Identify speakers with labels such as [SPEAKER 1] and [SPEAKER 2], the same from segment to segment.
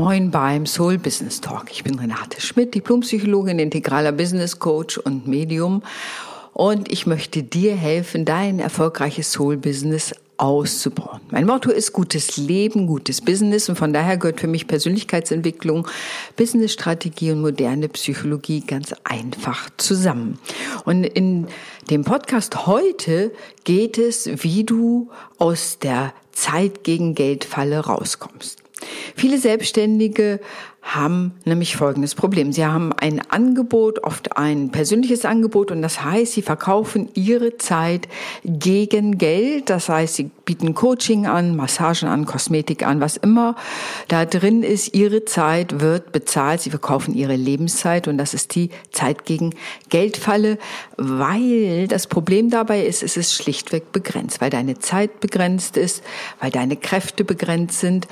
[SPEAKER 1] Moin beim Soul Business Talk. Ich bin Renate Schmidt, Diplompsychologin, integraler Business Coach und Medium. Und ich möchte dir helfen, dein erfolgreiches Soul Business auszubauen. Mein Motto ist gutes Leben, gutes Business und von daher gehört für mich Persönlichkeitsentwicklung, Businessstrategie und moderne Psychologie ganz einfach zusammen. Und in dem Podcast heute geht es, wie du aus der Zeit gegen Geldfalle rauskommst. Viele Selbstständige haben nämlich folgendes Problem. Sie haben ein Angebot, oft ein persönliches Angebot und das heißt, sie verkaufen ihre Zeit gegen Geld. Das heißt, sie bieten Coaching an, Massagen an, Kosmetik an, was immer da drin ist. Ihre Zeit wird bezahlt. Sie verkaufen ihre Lebenszeit und das ist die Zeit gegen Geldfalle, weil das Problem dabei ist, es ist schlichtweg begrenzt, weil deine Zeit begrenzt ist, weil deine Kräfte begrenzt sind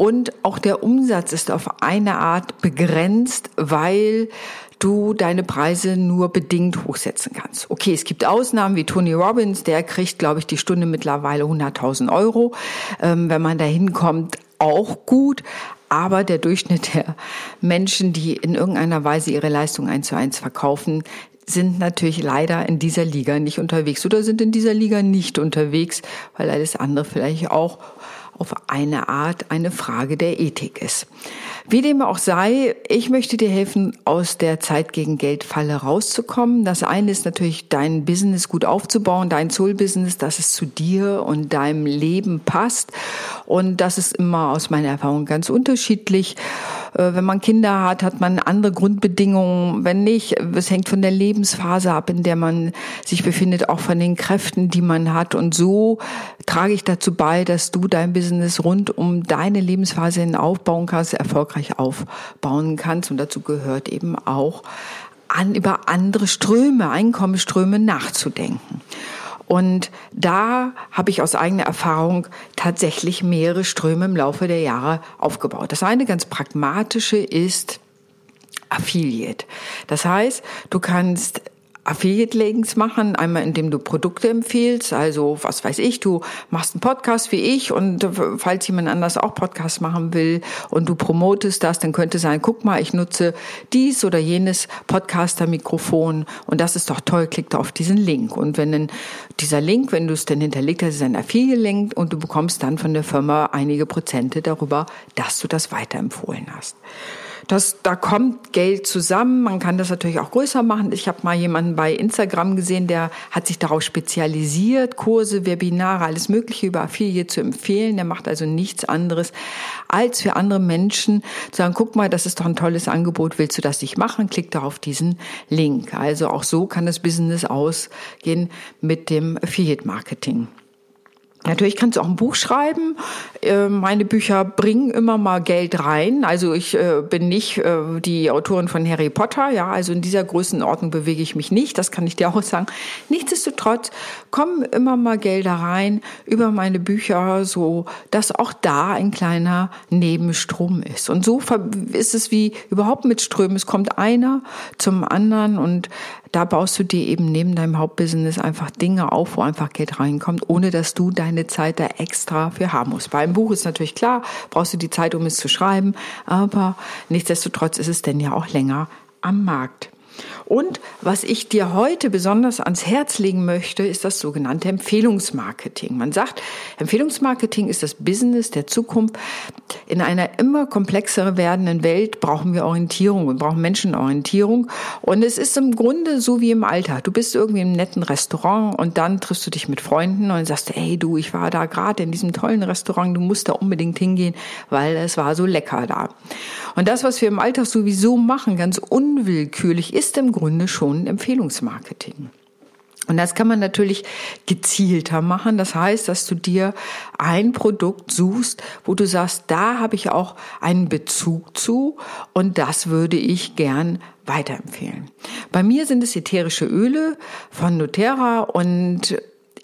[SPEAKER 1] und auch der Umsatz ist auf eine Art begrenzt, weil du deine Preise nur bedingt hochsetzen kannst. Okay, es gibt Ausnahmen wie Tony Robbins, der kriegt, glaube ich, die Stunde mittlerweile 100.000 Euro. Ähm, wenn man da hinkommt, auch gut. Aber der Durchschnitt der Menschen, die in irgendeiner Weise ihre Leistung eins zu eins verkaufen, sind natürlich leider in dieser Liga nicht unterwegs oder sind in dieser Liga nicht unterwegs, weil alles andere vielleicht auch auf eine Art eine Frage der Ethik ist. Wie dem auch sei, ich möchte dir helfen, aus der Zeit gegen Geldfalle rauszukommen. Das eine ist natürlich, dein Business gut aufzubauen, dein Soul-Business, dass es zu dir und deinem Leben passt. Und das ist immer aus meiner Erfahrung ganz unterschiedlich. Äh, wenn man Kinder hat, hat man andere Grundbedingungen. Wenn nicht, es hängt von der Lebensphase ab, in der man sich befindet, auch von den Kräften, die man hat. Und so trage ich dazu bei, dass du dein Business rund um deine Lebensphase hin aufbauen kannst, erfolgreich aufbauen kannst. Und dazu gehört eben auch, an, über andere Ströme, Einkommensströme nachzudenken. Und da habe ich aus eigener Erfahrung tatsächlich mehrere Ströme im Laufe der Jahre aufgebaut. Das eine ganz pragmatische ist Affiliate. Das heißt, du kannst Affiliate-Links machen, einmal indem du Produkte empfiehlst, also was weiß ich, du machst einen Podcast wie ich und falls jemand anders auch Podcast machen will und du promotest das, dann könnte sein, guck mal, ich nutze dies oder jenes Podcaster-Mikrofon und das ist doch toll, klick da auf diesen Link. Und wenn dann dieser Link, wenn du es denn hinterlegt hast, ist ein Affiliate-Link und du bekommst dann von der Firma einige Prozente darüber, dass du das weiterempfohlen hast. Das, da kommt Geld zusammen. Man kann das natürlich auch größer machen. Ich habe mal jemanden bei Instagram gesehen, der hat sich darauf spezialisiert, Kurse, Webinare, alles Mögliche über Affiliate zu empfehlen. Der macht also nichts anderes, als für andere Menschen zu sagen, guck mal, das ist doch ein tolles Angebot, willst du das nicht machen? Klick da auf diesen Link. Also auch so kann das Business ausgehen mit dem Affiliate Marketing. Natürlich kannst du auch ein Buch schreiben. Äh, meine Bücher bringen immer mal Geld rein. Also ich äh, bin nicht äh, die Autorin von Harry Potter. Ja, also in dieser Größenordnung bewege ich mich nicht. Das kann ich dir auch sagen. Nichtsdestotrotz kommen immer mal Gelder rein über meine Bücher, so dass auch da ein kleiner Nebenstrom ist. Und so ist es wie überhaupt mit Strömen. Es kommt einer zum anderen und da baust du dir eben neben deinem Hauptbusiness einfach Dinge auf, wo einfach Geld reinkommt, ohne dass du deine Zeit da extra für haben musst. Beim Buch ist natürlich klar, brauchst du die Zeit, um es zu schreiben, aber nichtsdestotrotz ist es denn ja auch länger am Markt. Und was ich dir heute besonders ans Herz legen möchte, ist das sogenannte Empfehlungsmarketing. Man sagt, Empfehlungsmarketing ist das Business der Zukunft. In einer immer komplexer werdenden Welt brauchen wir Orientierung und brauchen Menschenorientierung. Und es ist im Grunde so wie im Alltag. Du bist irgendwie im netten Restaurant und dann triffst du dich mit Freunden und sagst, hey du, ich war da gerade in diesem tollen Restaurant, du musst da unbedingt hingehen, weil es war so lecker da. Und das, was wir im Alltag sowieso machen, ganz unwillkürlich, ist im Grunde schon Empfehlungsmarketing. Und das kann man natürlich gezielter machen. Das heißt, dass du dir ein Produkt suchst, wo du sagst, da habe ich auch einen Bezug zu und das würde ich gern weiterempfehlen. Bei mir sind es ätherische Öle von Nutera und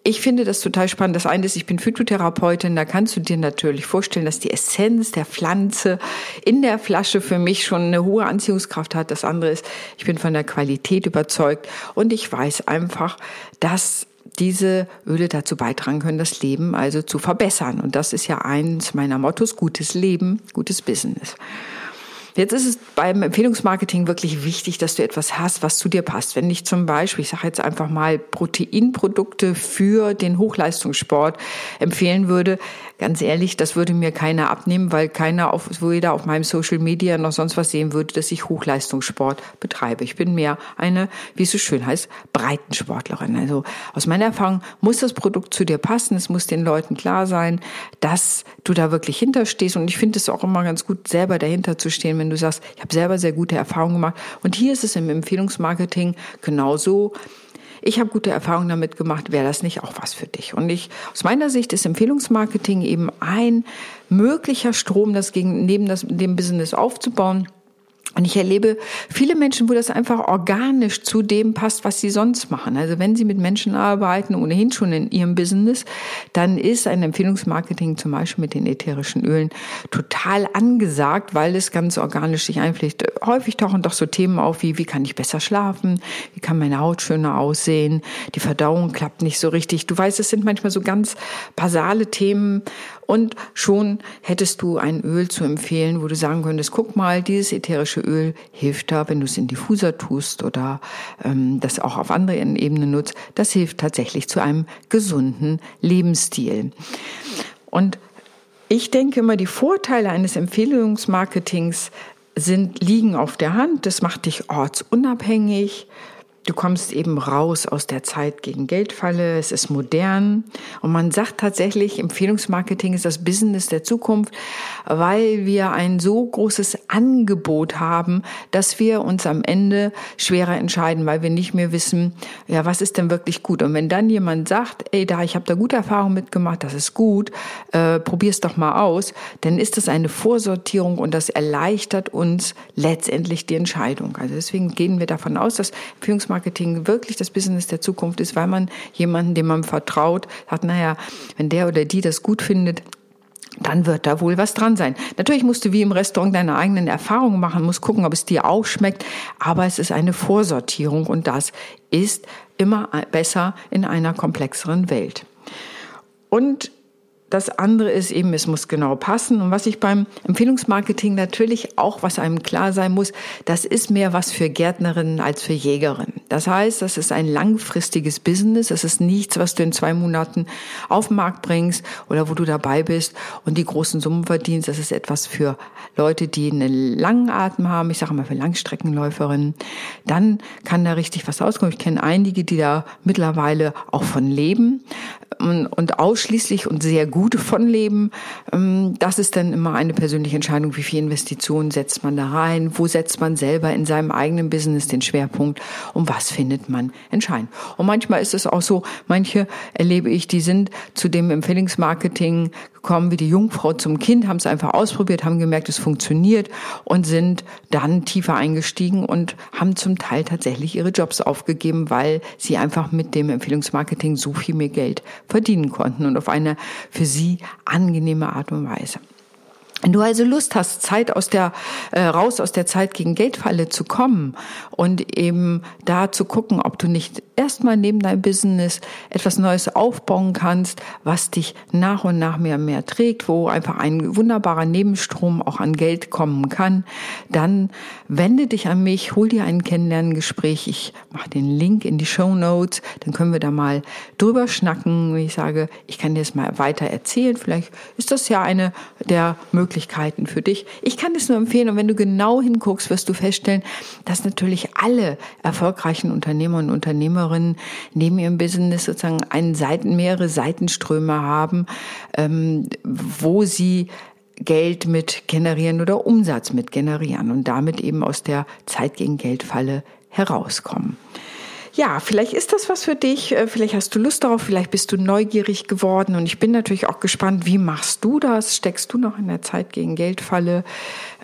[SPEAKER 1] ich finde das total spannend. Das eine ist, ich bin Phytotherapeutin, da kannst du dir natürlich vorstellen, dass die Essenz der Pflanze in der Flasche für mich schon eine hohe Anziehungskraft hat. Das andere ist, ich bin von der Qualität überzeugt und ich weiß einfach, dass diese Öle dazu beitragen können, das Leben also zu verbessern. Und das ist ja eins meiner Mottos, gutes Leben, gutes Business. Jetzt ist es beim Empfehlungsmarketing wirklich wichtig, dass du etwas hast, was zu dir passt. Wenn ich zum Beispiel, ich sage jetzt einfach mal, Proteinprodukte für den Hochleistungssport empfehlen würde, ganz ehrlich, das würde mir keiner abnehmen, weil keiner auf, weder auf meinem Social Media noch sonst was sehen würde, dass ich Hochleistungssport betreibe. Ich bin mehr eine, wie es so schön heißt, Breitensportlerin. Also aus meiner Erfahrung muss das Produkt zu dir passen. Es muss den Leuten klar sein, dass du da wirklich hinterstehst. Und ich finde es auch immer ganz gut, selber dahinter zu stehen, wenn du sagst, ich habe selber sehr gute Erfahrungen gemacht. Und hier ist es im Empfehlungsmarketing genauso. Ich habe gute Erfahrungen damit gemacht. Wäre das nicht auch was für dich? Und ich, aus meiner Sicht ist Empfehlungsmarketing eben ein möglicher Strom, das gegen, neben das, dem Business aufzubauen und ich erlebe viele Menschen, wo das einfach organisch zu dem passt, was sie sonst machen. Also wenn sie mit Menschen arbeiten, ohnehin schon in ihrem Business, dann ist ein Empfehlungsmarketing zum Beispiel mit den ätherischen Ölen total angesagt, weil es ganz organisch sich einpflegt. Häufig tauchen doch so Themen auf wie, wie kann ich besser schlafen? Wie kann meine Haut schöner aussehen? Die Verdauung klappt nicht so richtig. Du weißt, es sind manchmal so ganz basale Themen und schon hättest du ein Öl zu empfehlen, wo du sagen könntest, guck mal, dieses ätherische Öl hilft da, wenn du es in Diffuser tust oder ähm, das auch auf anderen Ebenen nutzt. Das hilft tatsächlich zu einem gesunden Lebensstil. Und ich denke immer, die Vorteile eines Empfehlungsmarketings sind, liegen auf der Hand. Das macht dich ortsunabhängig. Du kommst eben raus aus der Zeit gegen Geldfalle, es ist modern und man sagt tatsächlich, Empfehlungsmarketing ist das Business der Zukunft, weil wir ein so großes Angebot haben, dass wir uns am Ende schwerer entscheiden, weil wir nicht mehr wissen, ja, was ist denn wirklich gut? Und wenn dann jemand sagt, ey, da, ich habe da gute Erfahrungen mitgemacht, das ist gut, äh, probier's doch mal aus, dann ist das eine Vorsortierung und das erleichtert uns letztendlich die Entscheidung. Also deswegen gehen wir davon aus, dass Empfehlungsmarketing Marketing wirklich das Business der Zukunft ist, weil man jemanden, dem man vertraut, sagt, naja, wenn der oder die das gut findet, dann wird da wohl was dran sein. Natürlich musst du wie im Restaurant deine eigenen Erfahrungen machen, musst gucken, ob es dir auch schmeckt, aber es ist eine Vorsortierung und das ist immer besser in einer komplexeren Welt. Und das andere ist eben, es muss genau passen. Und was ich beim Empfehlungsmarketing natürlich auch, was einem klar sein muss, das ist mehr was für Gärtnerinnen als für Jägerinnen. Das heißt, das ist ein langfristiges Business. Das ist nichts, was du in zwei Monaten auf den Markt bringst oder wo du dabei bist und die großen Summen verdienst. Das ist etwas für Leute, die einen langen Atem haben. Ich sage mal für Langstreckenläuferinnen. Dann kann da richtig was rauskommen. Ich kenne einige, die da mittlerweile auch von leben und ausschließlich und sehr gut von leben. Ähm, das ist dann immer eine persönliche Entscheidung, wie viel Investitionen setzt man da rein, wo setzt man selber in seinem eigenen Business den Schwerpunkt und was findet man entscheidend. Und manchmal ist es auch so, manche erlebe ich, die sind zu dem Empfehlungsmarketing gekommen wie die Jungfrau zum Kind, haben es einfach ausprobiert, haben gemerkt, es funktioniert und sind dann tiefer eingestiegen und haben zum Teil tatsächlich ihre Jobs aufgegeben, weil sie einfach mit dem Empfehlungsmarketing so viel mehr Geld verdienen konnten und auf eine für sie angenehme Art und Weise. Wenn du also Lust hast, Zeit aus der äh, raus aus der Zeit gegen Geldfalle zu kommen und eben da zu gucken, ob du nicht erstmal neben deinem Business etwas Neues aufbauen kannst, was dich nach und nach mehr und mehr trägt, wo einfach ein wunderbarer Nebenstrom auch an Geld kommen kann, dann wende dich an mich, hol dir ein Kennenlerngespräch. Ich mache den Link in die Show Notes, dann können wir da mal drüber schnacken. Ich sage, ich kann dir das mal weiter erzählen. Vielleicht ist das ja eine der Möglichkeiten Möglichkeiten für dich. Ich kann es nur empfehlen und wenn du genau hinguckst, wirst du feststellen, dass natürlich alle erfolgreichen Unternehmer und Unternehmerinnen neben ihrem Business sozusagen einen Seiten, mehrere Seitenströme haben, ähm, wo sie Geld mit generieren oder Umsatz mit generieren und damit eben aus der Zeit gegen Geldfalle herauskommen ja, vielleicht ist das was für dich, äh, vielleicht hast du Lust darauf, vielleicht bist du neugierig geworden und ich bin natürlich auch gespannt, wie machst du das? Steckst du noch in der Zeit gegen Geldfalle?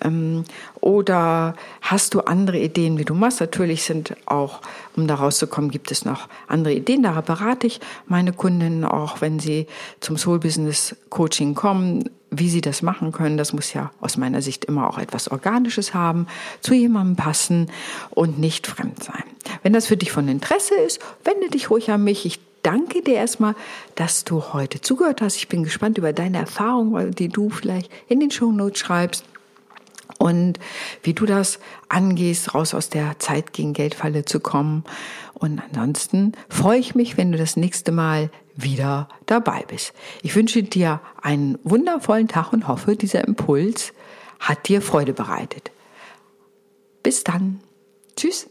[SPEAKER 1] Ähm, oder hast du andere Ideen, wie du machst? Natürlich sind auch, um da rauszukommen, gibt es noch andere Ideen. Da berate ich meine Kundinnen auch, wenn sie zum Soul Business Coaching kommen, wie sie das machen können. Das muss ja aus meiner Sicht immer auch etwas Organisches haben, zu jemandem passen und nicht fremd sein. Wenn das für dich von Interesse ist, wende dich ruhig an mich. Ich danke dir erstmal, dass du heute zugehört hast. Ich bin gespannt über deine Erfahrungen, die du vielleicht in den Shownotes schreibst und wie du das angehst, raus aus der Zeit gegen Geldfalle zu kommen. Und ansonsten freue ich mich, wenn du das nächste Mal wieder dabei bist. Ich wünsche dir einen wundervollen Tag und hoffe, dieser Impuls hat dir Freude bereitet. Bis dann. Tschüss.